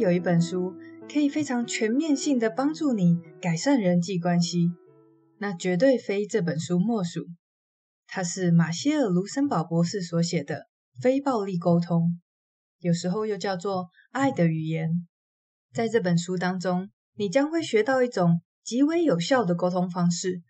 有一本书可以非常全面性的帮助你改善人际关系，那绝对非这本书莫属。它是马歇尔·卢森堡博士所写的《非暴力沟通》，有时候又叫做《爱的语言》。在这本书当中，你将会学到一种极为有效的沟通方式，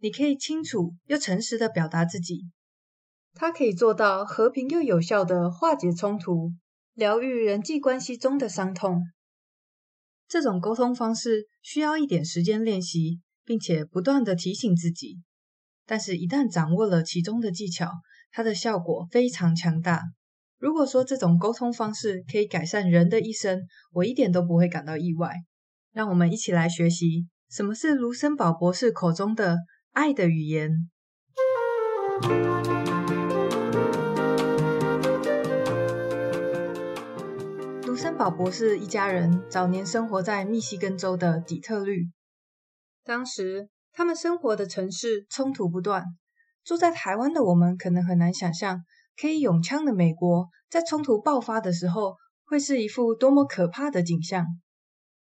你可以清楚又诚实的表达自己。它可以做到和平又有效的化解冲突，疗愈人际关系中的伤痛。这种沟通方式需要一点时间练习，并且不断的提醒自己。但是，一旦掌握了其中的技巧，它的效果非常强大。如果说这种沟通方式可以改善人的一生，我一点都不会感到意外。让我们一起来学习什么是卢森堡博士口中的爱的语言。森堡博士一家人早年生活在密西根州的底特律，当时。他们生活的城市冲突不断，住在台湾的我们可能很难想象，可以拥枪的美国在冲突爆发的时候会是一副多么可怕的景象。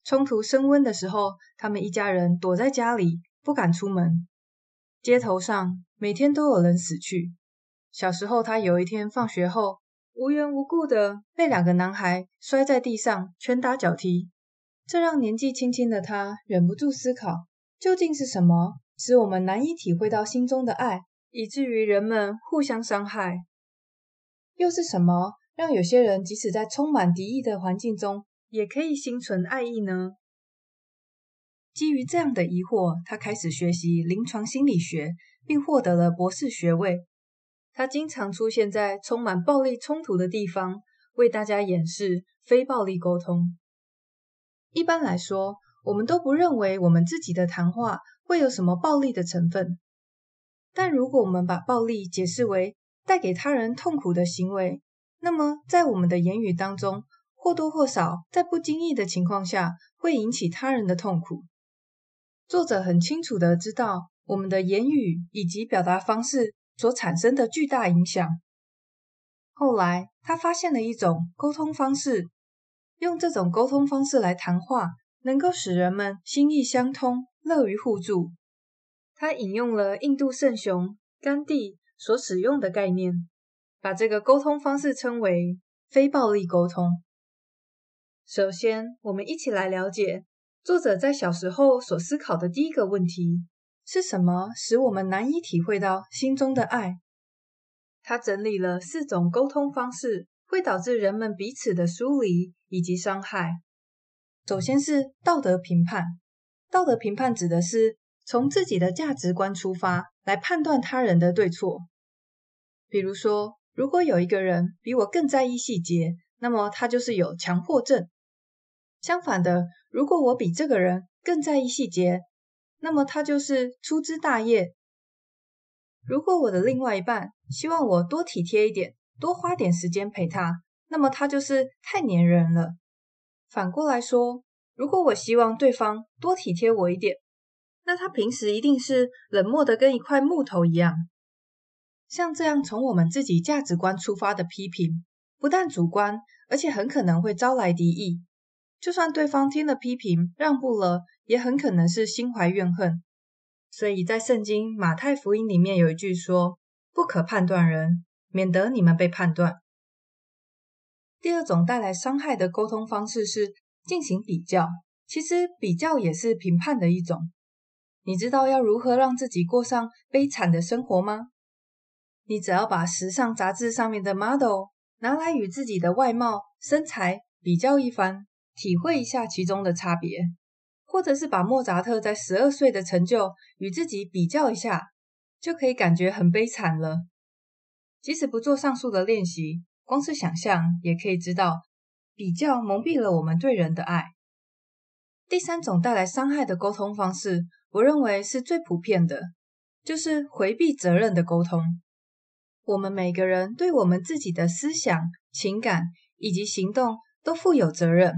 冲突升温的时候，他们一家人躲在家里不敢出门，街头上每天都有人死去。小时候，他有一天放学后无缘无故的被两个男孩摔在地上，拳打脚踢，这让年纪轻轻的他忍不住思考。究竟是什么使我们难以体会到心中的爱，以至于人们互相伤害？又是什么让有些人即使在充满敌意的环境中，也可以心存爱意呢？基于这样的疑惑，他开始学习临床心理学，并获得了博士学位。他经常出现在充满暴力冲突的地方，为大家演示非暴力沟通。一般来说，我们都不认为我们自己的谈话会有什么暴力的成分，但如果我们把暴力解释为带给他人痛苦的行为，那么在我们的言语当中，或多或少在不经意的情况下会引起他人的痛苦。作者很清楚的知道我们的言语以及表达方式所产生的巨大影响。后来，他发现了一种沟通方式，用这种沟通方式来谈话。能够使人们心意相通，乐于互助。他引用了印度圣雄甘地所使用的概念，把这个沟通方式称为非暴力沟通。首先，我们一起来了解作者在小时候所思考的第一个问题：是什么使我们难以体会到心中的爱？他整理了四种沟通方式会导致人们彼此的疏离以及伤害。首先是道德评判。道德评判指的是从自己的价值观出发来判断他人的对错。比如说，如果有一个人比我更在意细节，那么他就是有强迫症。相反的，如果我比这个人更在意细节，那么他就是粗枝大叶。如果我的另外一半希望我多体贴一点，多花点时间陪他，那么他就是太粘人了。反过来说，如果我希望对方多体贴我一点，那他平时一定是冷漠的跟一块木头一样。像这样从我们自己价值观出发的批评，不但主观，而且很可能会招来敌意。就算对方听了批评让步了，也很可能是心怀怨恨。所以在圣经马太福音里面有一句说：“不可判断人，免得你们被判断。”第二种带来伤害的沟通方式是进行比较，其实比较也是评判的一种。你知道要如何让自己过上悲惨的生活吗？你只要把时尚杂志上面的 model 拿来与自己的外貌、身材比较一番，体会一下其中的差别；或者是把莫扎特在十二岁的成就与自己比较一下，就可以感觉很悲惨了。即使不做上述的练习。光是想象也可以知道，比较蒙蔽了我们对人的爱。第三种带来伤害的沟通方式，我认为是最普遍的，就是回避责任的沟通。我们每个人对我们自己的思想、情感以及行动都负有责任，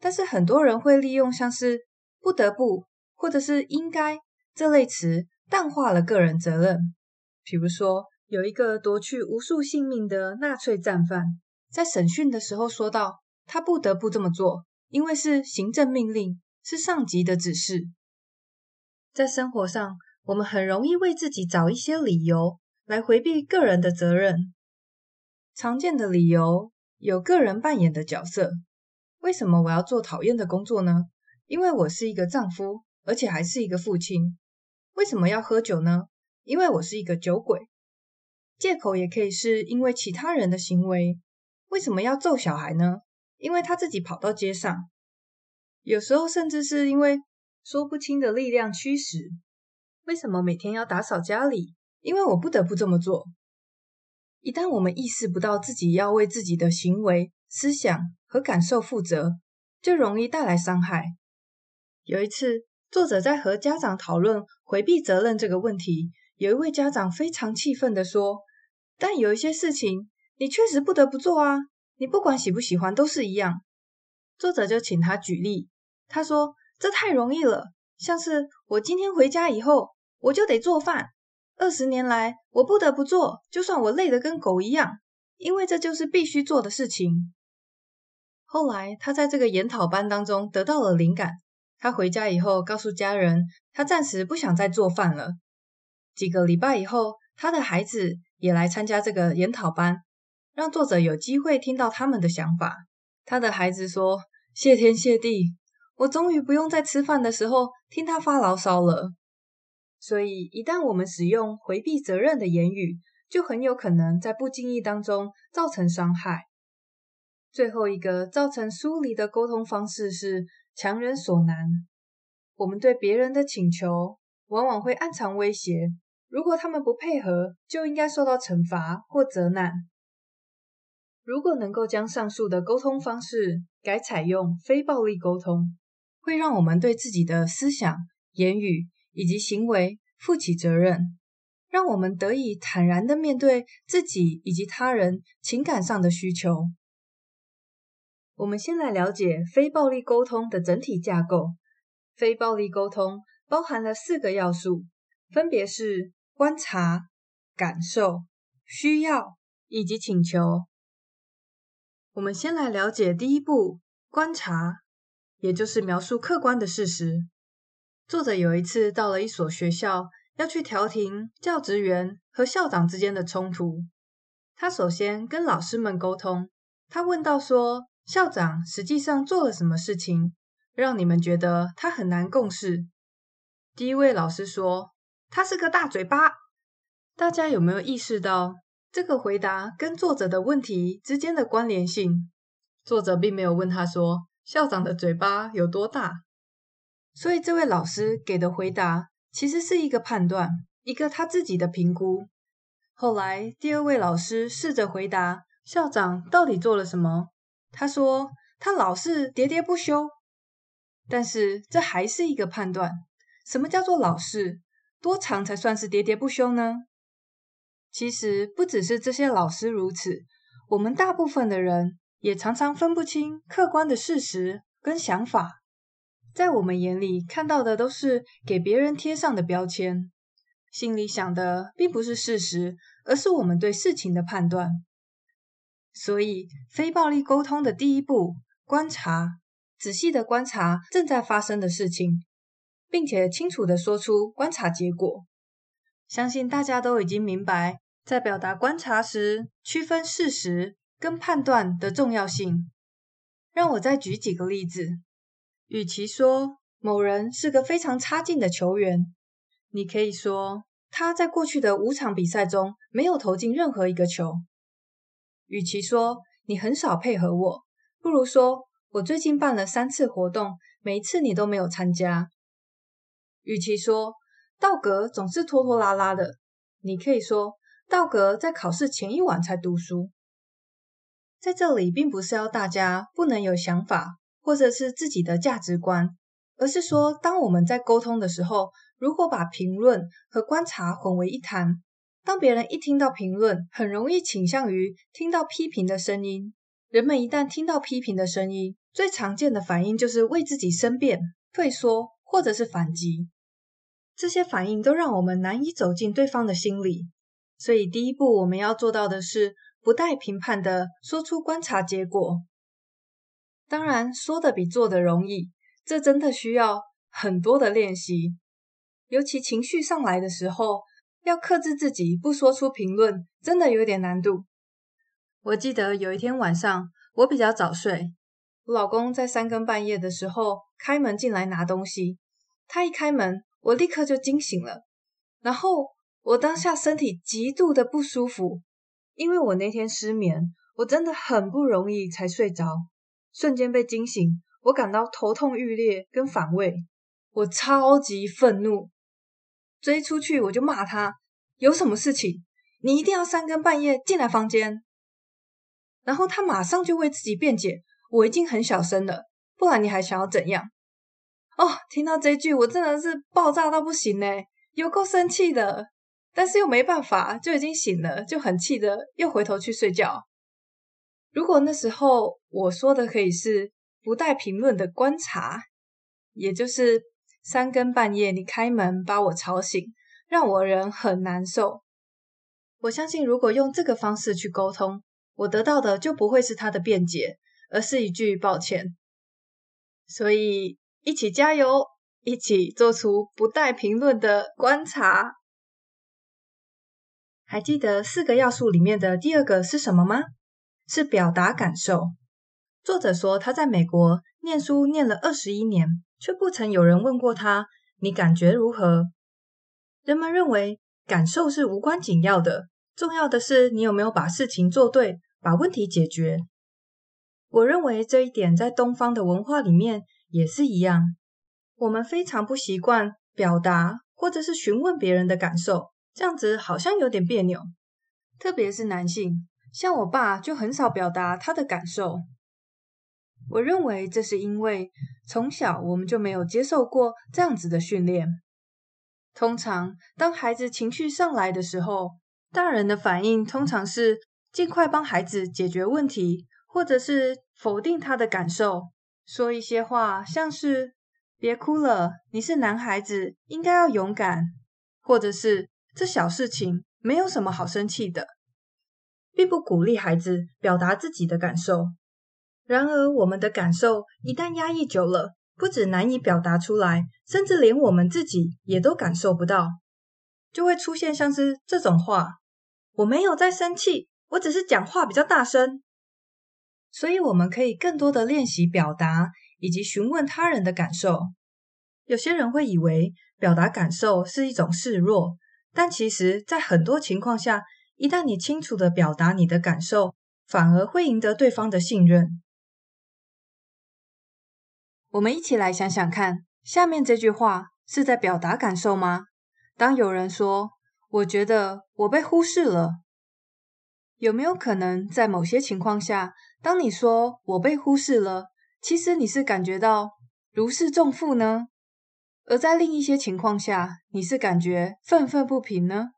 但是很多人会利用像是“不得不”或者是“应该”这类词淡化了个人责任。比如说，有一个夺去无数性命的纳粹战犯，在审讯的时候说道：“他不得不这么做，因为是行政命令，是上级的指示。在生活上，我们很容易为自己找一些理由来回避个人的责任。常见的理由有个人扮演的角色。为什么我要做讨厌的工作呢？因为我是一个丈夫，而且还是一个父亲。为什么要喝酒呢？因为我是一个酒鬼。借口也可以是因为其他人的行为。为什么要揍小孩呢？因为他自己跑到街上。有时候甚至是因为说不清的力量驱使。为什么每天要打扫家里？因为我不得不这么做。一旦我们意识不到自己要为自己的行为、思想和感受负责，就容易带来伤害。有一次，作者在和家长讨论回避责任这个问题，有一位家长非常气愤地说：“但有一些事情。”你确实不得不做啊！你不管喜不喜欢都是一样。作者就请他举例，他说：“这太容易了，像是我今天回家以后，我就得做饭。二十年来，我不得不做，就算我累得跟狗一样，因为这就是必须做的事情。”后来，他在这个研讨班当中得到了灵感。他回家以后告诉家人，他暂时不想再做饭了。几个礼拜以后，他的孩子也来参加这个研讨班。让作者有机会听到他们的想法。他的孩子说：“谢天谢地，我终于不用在吃饭的时候听他发牢骚了。”所以，一旦我们使用回避责任的言语，就很有可能在不经意当中造成伤害。最后一个造成疏离的沟通方式是强人所难。我们对别人的请求往往会暗藏威胁，如果他们不配合，就应该受到惩罚或责难。如果能够将上述的沟通方式改采用非暴力沟通，会让我们对自己的思想、言语以及行为负起责任，让我们得以坦然地面对自己以及他人情感上的需求。我们先来了解非暴力沟通的整体架构。非暴力沟通包含了四个要素，分别是观察、感受、需要以及请求。我们先来了解第一步，观察，也就是描述客观的事实。作者有一次到了一所学校，要去调停教职员和校长之间的冲突。他首先跟老师们沟通，他问到说：“校长实际上做了什么事情，让你们觉得他很难共事？”第一位老师说：“他是个大嘴巴。”大家有没有意识到？这个回答跟作者的问题之间的关联性，作者并没有问他说校长的嘴巴有多大，所以这位老师给的回答其实是一个判断，一个他自己的评估。后来第二位老师试着回答校长到底做了什么，他说他老是喋喋不休，但是这还是一个判断。什么叫做老是？多长才算是喋喋不休呢？其实不只是这些老师如此，我们大部分的人也常常分不清客观的事实跟想法，在我们眼里看到的都是给别人贴上的标签，心里想的并不是事实，而是我们对事情的判断。所以，非暴力沟通的第一步，观察，仔细的观察正在发生的事情，并且清楚的说出观察结果。相信大家都已经明白，在表达观察时，区分事实跟判断的重要性。让我再举几个例子。与其说某人是个非常差劲的球员，你可以说他在过去的五场比赛中没有投进任何一个球。与其说你很少配合我，不如说我最近办了三次活动，每一次你都没有参加。与其说道格总是拖拖拉拉的。你可以说，道格在考试前一晚才读书。在这里，并不是要大家不能有想法，或者是自己的价值观，而是说，当我们在沟通的时候，如果把评论和观察混为一谈，当别人一听到评论，很容易倾向于听到批评的声音。人们一旦听到批评的声音，最常见的反应就是为自己申辩、退缩，或者是反击。这些反应都让我们难以走进对方的心里，所以第一步我们要做到的是不带评判的说出观察结果。当然，说的比做的容易，这真的需要很多的练习。尤其情绪上来的时候，要克制自己不说出评论，真的有点难度。我记得有一天晚上，我比较早睡，我老公在三更半夜的时候开门进来拿东西，他一开门，我立刻就惊醒了，然后我当下身体极度的不舒服，因为我那天失眠，我真的很不容易才睡着，瞬间被惊醒，我感到头痛欲裂跟反胃，我超级愤怒。追出去我就骂他，有什么事情你一定要三更半夜进来房间？然后他马上就为自己辩解，我已经很小声了，不然你还想要怎样？哦，听到这句我真的是爆炸到不行呢，有够生气的，但是又没办法，就已经醒了，就很气的又回头去睡觉。如果那时候我说的可以是不带评论的观察，也就是。三更半夜，你开门把我吵醒，让我人很难受。我相信，如果用这个方式去沟通，我得到的就不会是他的辩解，而是一句抱歉。所以，一起加油，一起做出不带评论的观察。还记得四个要素里面的第二个是什么吗？是表达感受。作者说他在美国念书念了二十一年。却不曾有人问过他：“你感觉如何？”人们认为感受是无关紧要的，重要的是你有没有把事情做对，把问题解决。我认为这一点在东方的文化里面也是一样。我们非常不习惯表达或者是询问别人的感受，这样子好像有点别扭。特别是男性，像我爸就很少表达他的感受。我认为这是因为从小我们就没有接受过这样子的训练。通常，当孩子情绪上来的时候，大人的反应通常是尽快帮孩子解决问题，或者是否定他的感受，说一些话，像是“别哭了，你是男孩子，应该要勇敢”，或者是“这小事情没有什么好生气的”，并不鼓励孩子表达自己的感受。然而，我们的感受一旦压抑久了，不只难以表达出来，甚至连我们自己也都感受不到，就会出现像是这种话：“我没有在生气，我只是讲话比较大声。”所以，我们可以更多的练习表达以及询问他人的感受。有些人会以为表达感受是一种示弱，但其实，在很多情况下，一旦你清楚地表达你的感受，反而会赢得对方的信任。我们一起来想想看，下面这句话是在表达感受吗？当有人说“我觉得我被忽视了”，有没有可能在某些情况下，当你说“我被忽视了”，其实你是感觉到如释重负呢？而在另一些情况下，你是感觉愤愤不平呢？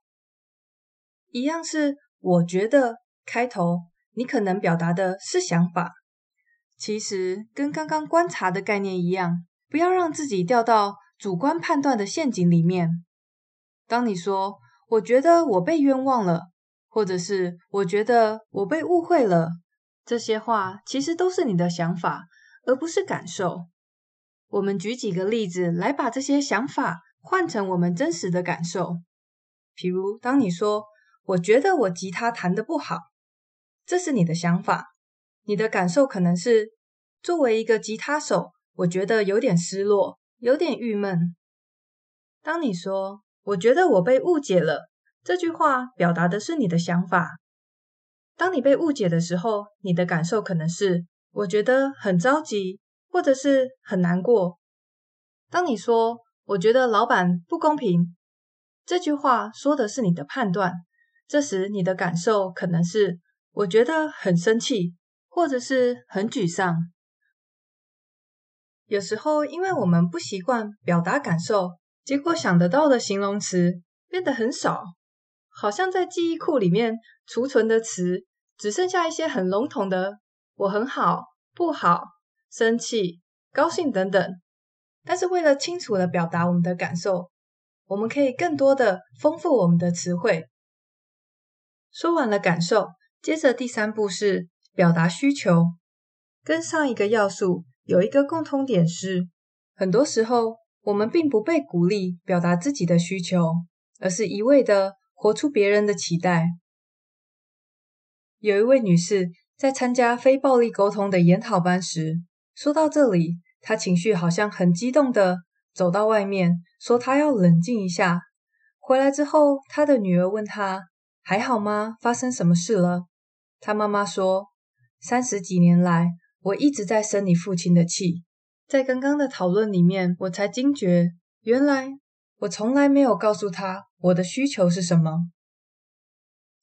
一样是“我觉得”开头，你可能表达的是想法。其实跟刚刚观察的概念一样，不要让自己掉到主观判断的陷阱里面。当你说“我觉得我被冤枉了”，或者是“我觉得我被误会了”，这些话其实都是你的想法，而不是感受。我们举几个例子来把这些想法换成我们真实的感受。譬如，当你说“我觉得我吉他弹得不好”，这是你的想法。你的感受可能是，作为一个吉他手，我觉得有点失落，有点郁闷。当你说“我觉得我被误解了”，这句话表达的是你的想法。当你被误解的时候，你的感受可能是“我觉得很着急”或者是很难过。当你说“我觉得老板不公平”，这句话说的是你的判断。这时你的感受可能是“我觉得很生气”。或者是很沮丧，有时候因为我们不习惯表达感受，结果想得到的形容词变得很少，好像在记忆库里面储存的词只剩下一些很笼统的“我很好”“不好”“生气”“高兴”等等。但是为了清楚地表达我们的感受，我们可以更多的丰富我们的词汇。说完了感受，接着第三步是。表达需求，跟上一个要素有一个共通点是，很多时候我们并不被鼓励表达自己的需求，而是一味的活出别人的期待。有一位女士在参加非暴力沟通的研讨班时，说到这里，她情绪好像很激动的走到外面，说她要冷静一下。回来之后，她的女儿问她还好吗？发生什么事了？她妈妈说，三十几年来，我一直在生你父亲的气。在刚刚的讨论里面，我才惊觉，原来我从来没有告诉他我的需求是什么。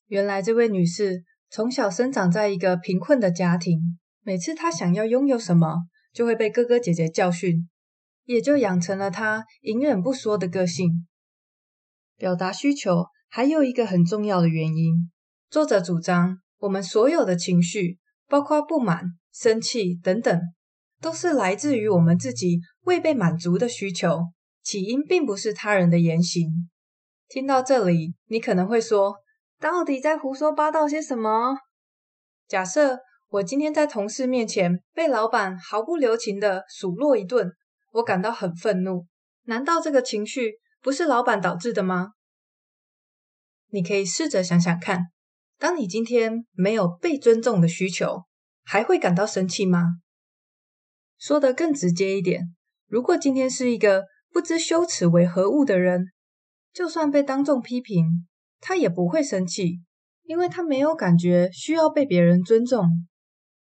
原来这位女士从小生长在一个贫困的家庭，每次她想要拥有什么，就会被哥哥姐姐教训，也就养成了她隐忍不说的个性。表达需求还有一个很重要的原因，作者主张我们所有的情绪，包括不满、生气等等，都是来自于我们自己未被满足的需求，起因并不是他人的言行。听到这里，你可能会说，到底在胡说八道些什么？假设我今天在同事面前被老板毫不留情地数落一顿，我感到很愤怒，难道这个情绪不是老板导致的吗？你可以试着想想看，当你今天没有被尊重的需求，还会感到生气吗？说得更直接一点，如果今天是一个不知羞耻为何物的人，就算被当众批评，他也不会生气，因为他没有感觉需要被别人尊重，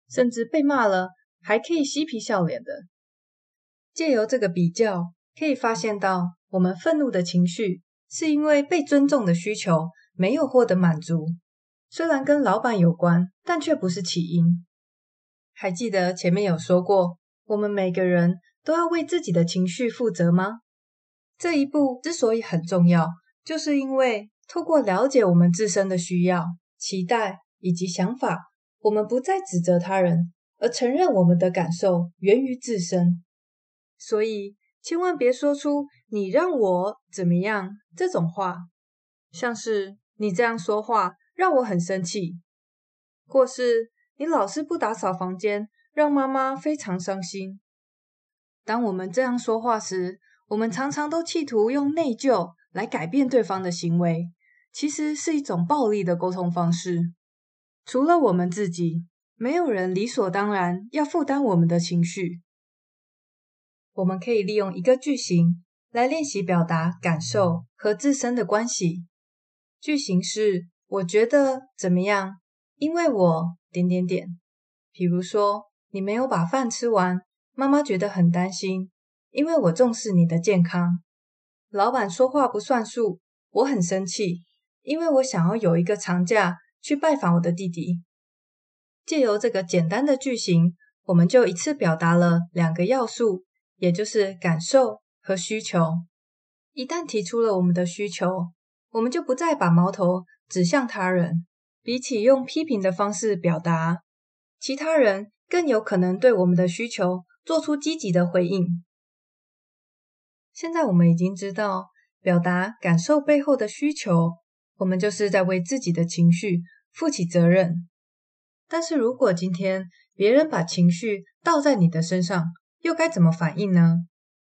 甚至被骂了还可以嬉皮笑脸的。借由这个比较，可以发现到，我们愤怒的情绪是因为被尊重的需求没有获得满足，虽然跟老板有关，但却不是起因。还记得前面有说过，我们每个人都要为自己的情绪负责吗？这一步之所以很重要，就是因为透过了解我们自身的需要、期待以及想法，我们不再指责他人，而承认我们的感受源于自身。所以，千万别说出“你让我怎么样”这种话，像是“你这样说话让我很生气”，或是。你老是不打扫房间，让妈妈非常伤心。当我们这样说话时，我们常常都企图用内疚来改变对方的行为，其实是一种暴力的沟通方式。除了我们自己，没有人理所当然要负担我们的情绪。我们可以利用一个句型来练习表达感受和自身的关系。句型是：我觉得怎么样？因为我。点点点，比如说你没有把饭吃完，妈妈觉得很担心，因为我重视你的健康。老板说话不算数，我很生气，因为我想要有一个长假去拜访我的弟弟。借由这个简单的句型，我们就一次表达了两个要素，也就是感受和需求。一旦提出了我们的需求，我们就不再把矛头指向他人。比起用批评的方式表达，其他人更有可能对我们的需求做出积极的回应。现在我们已经知道，表达感受背后的需求，我们就是在为自己的情绪负起责任。但是如果今天别人把情绪倒在你的身上，又该怎么反应呢？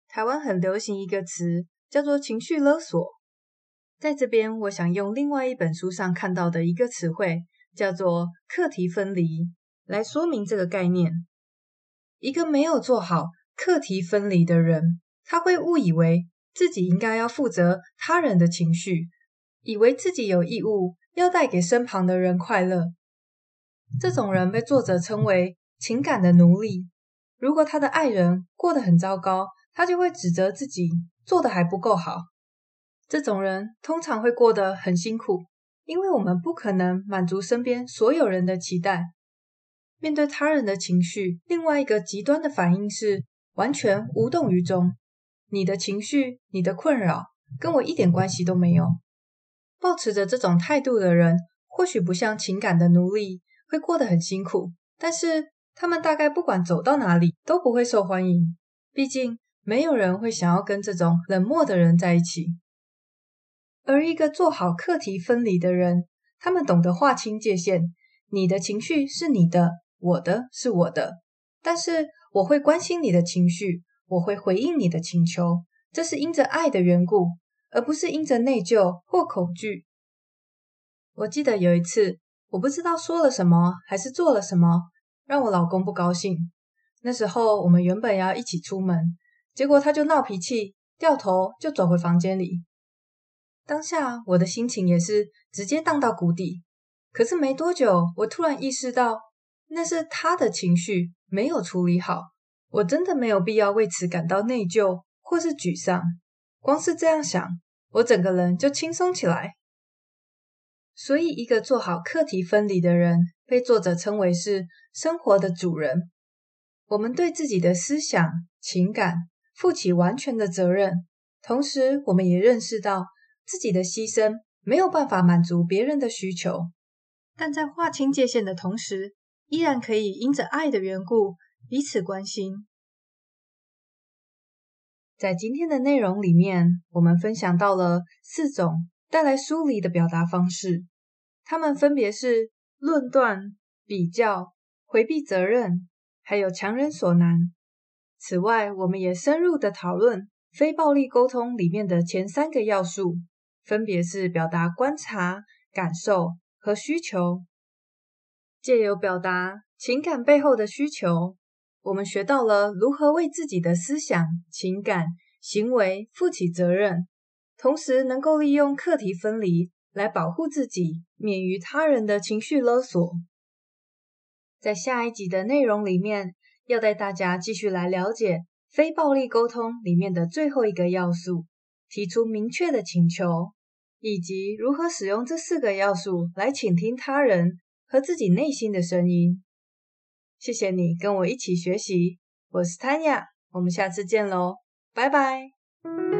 台湾很流行一个词，叫做情绪勒索。在这边，我想用另外一本书上看到的一个词汇，叫做“课题分离”，来说明这个概念。一个没有做好课题分离的人，他会误以为自己应该要负责他人的情绪，以为自己有义务要带给身旁的人快乐。这种人被作者称为“情感的奴隶”。如果他的爱人过得很糟糕，他就会指责自己做得还不够好。这种人通常会过得很辛苦，因为我们不可能满足身边所有人的期待。面对他人的情绪，另外一个极端的反应是完全无动于衷。你的情绪、你的困扰跟我一点关系都没有。抱持着这种态度的人，或许不像情感的奴隶，会过得很辛苦，但是他们大概不管走到哪里都不会受欢迎。毕竟，没有人会想要跟这种冷漠的人在一起。而一个做好课题分离的人，他们懂得划清界限。你的情绪是你的，我的是我的。但是我会关心你的情绪，我会回应你的请求，这是因着爱的缘故，而不是因着内疚或恐惧。我记得有一次，我不知道说了什么，还是做了什么，让我老公不高兴。那时候我们原本要一起出门，结果他就闹脾气，掉头就走回房间里。当下我的心情也是直接荡到谷底。可是没多久，我突然意识到，那是他的情绪没有处理好。我真的没有必要为此感到内疚或是沮丧。光是这样想，我整个人就轻松起来。所以，一个做好课题分离的人，被作者称为是生活的主人。我们对自己的思想、情感负起完全的责任，同时，我们也认识到自己的牺牲没有办法满足别人的需求，但在划清界限的同时，依然可以因着爱的缘故彼此关心。在今天的内容里面，我们分享到了四种。带来疏离的表达方式，它们分别是论断、比较、回避责任，还有强人所难。此外，我们也深入的讨论非暴力沟通里面的前三个要素，分别是表达观察、感受和需求。借由表达情感背后的需求，我们学到了如何为自己的思想、情感、行为负起责任。同时，能够利用课题分离来保护自己，免于他人的情绪勒索。在下一集的内容里面，要带大家继续来了解非暴力沟通里面的最后一个要素，提出明确的请求，以及如何使用这四个要素来倾听他人和自己内心的声音。谢谢你跟我一起学习，我是 Tanya，我们下次见喽，拜拜。